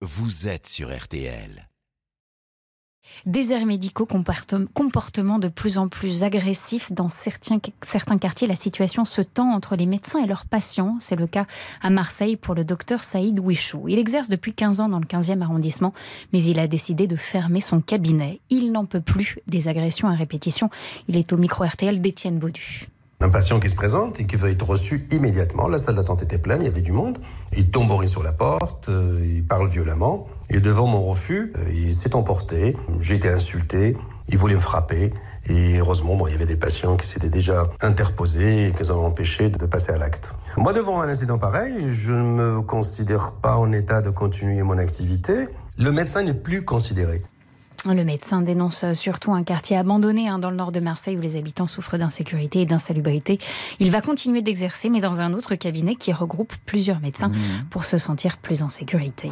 vous êtes sur RTL. Déserts médicaux, comportements de plus en plus agressifs dans certains, quartiers. La situation se tend entre les médecins et leurs patients. C'est le cas à Marseille pour le docteur Saïd Wichou. Il exerce depuis 15 ans dans le 15e arrondissement, mais il a décidé de fermer son cabinet. Il n'en peut plus des agressions à répétition. Il est au micro RTL d'Étienne Baudu. Un patient qui se présente et qui veut être reçu immédiatement. La salle d'attente était pleine, il y avait du monde. Il tombe au riz sur la porte, euh, il parle violemment. Et devant mon refus, euh, il s'est emporté. J'ai été insulté. Il voulait me frapper. Et heureusement, bon, il y avait des patients qui s'étaient déjà interposés et qui ont empêché de passer à l'acte. Moi, devant un incident pareil, je ne me considère pas en état de continuer mon activité. Le médecin n'est plus considéré. Le médecin dénonce surtout un quartier abandonné hein, dans le nord de Marseille où les habitants souffrent d'insécurité et d'insalubrité. Il va continuer d'exercer, mais dans un autre cabinet qui regroupe plusieurs médecins mmh. pour se sentir plus en sécurité.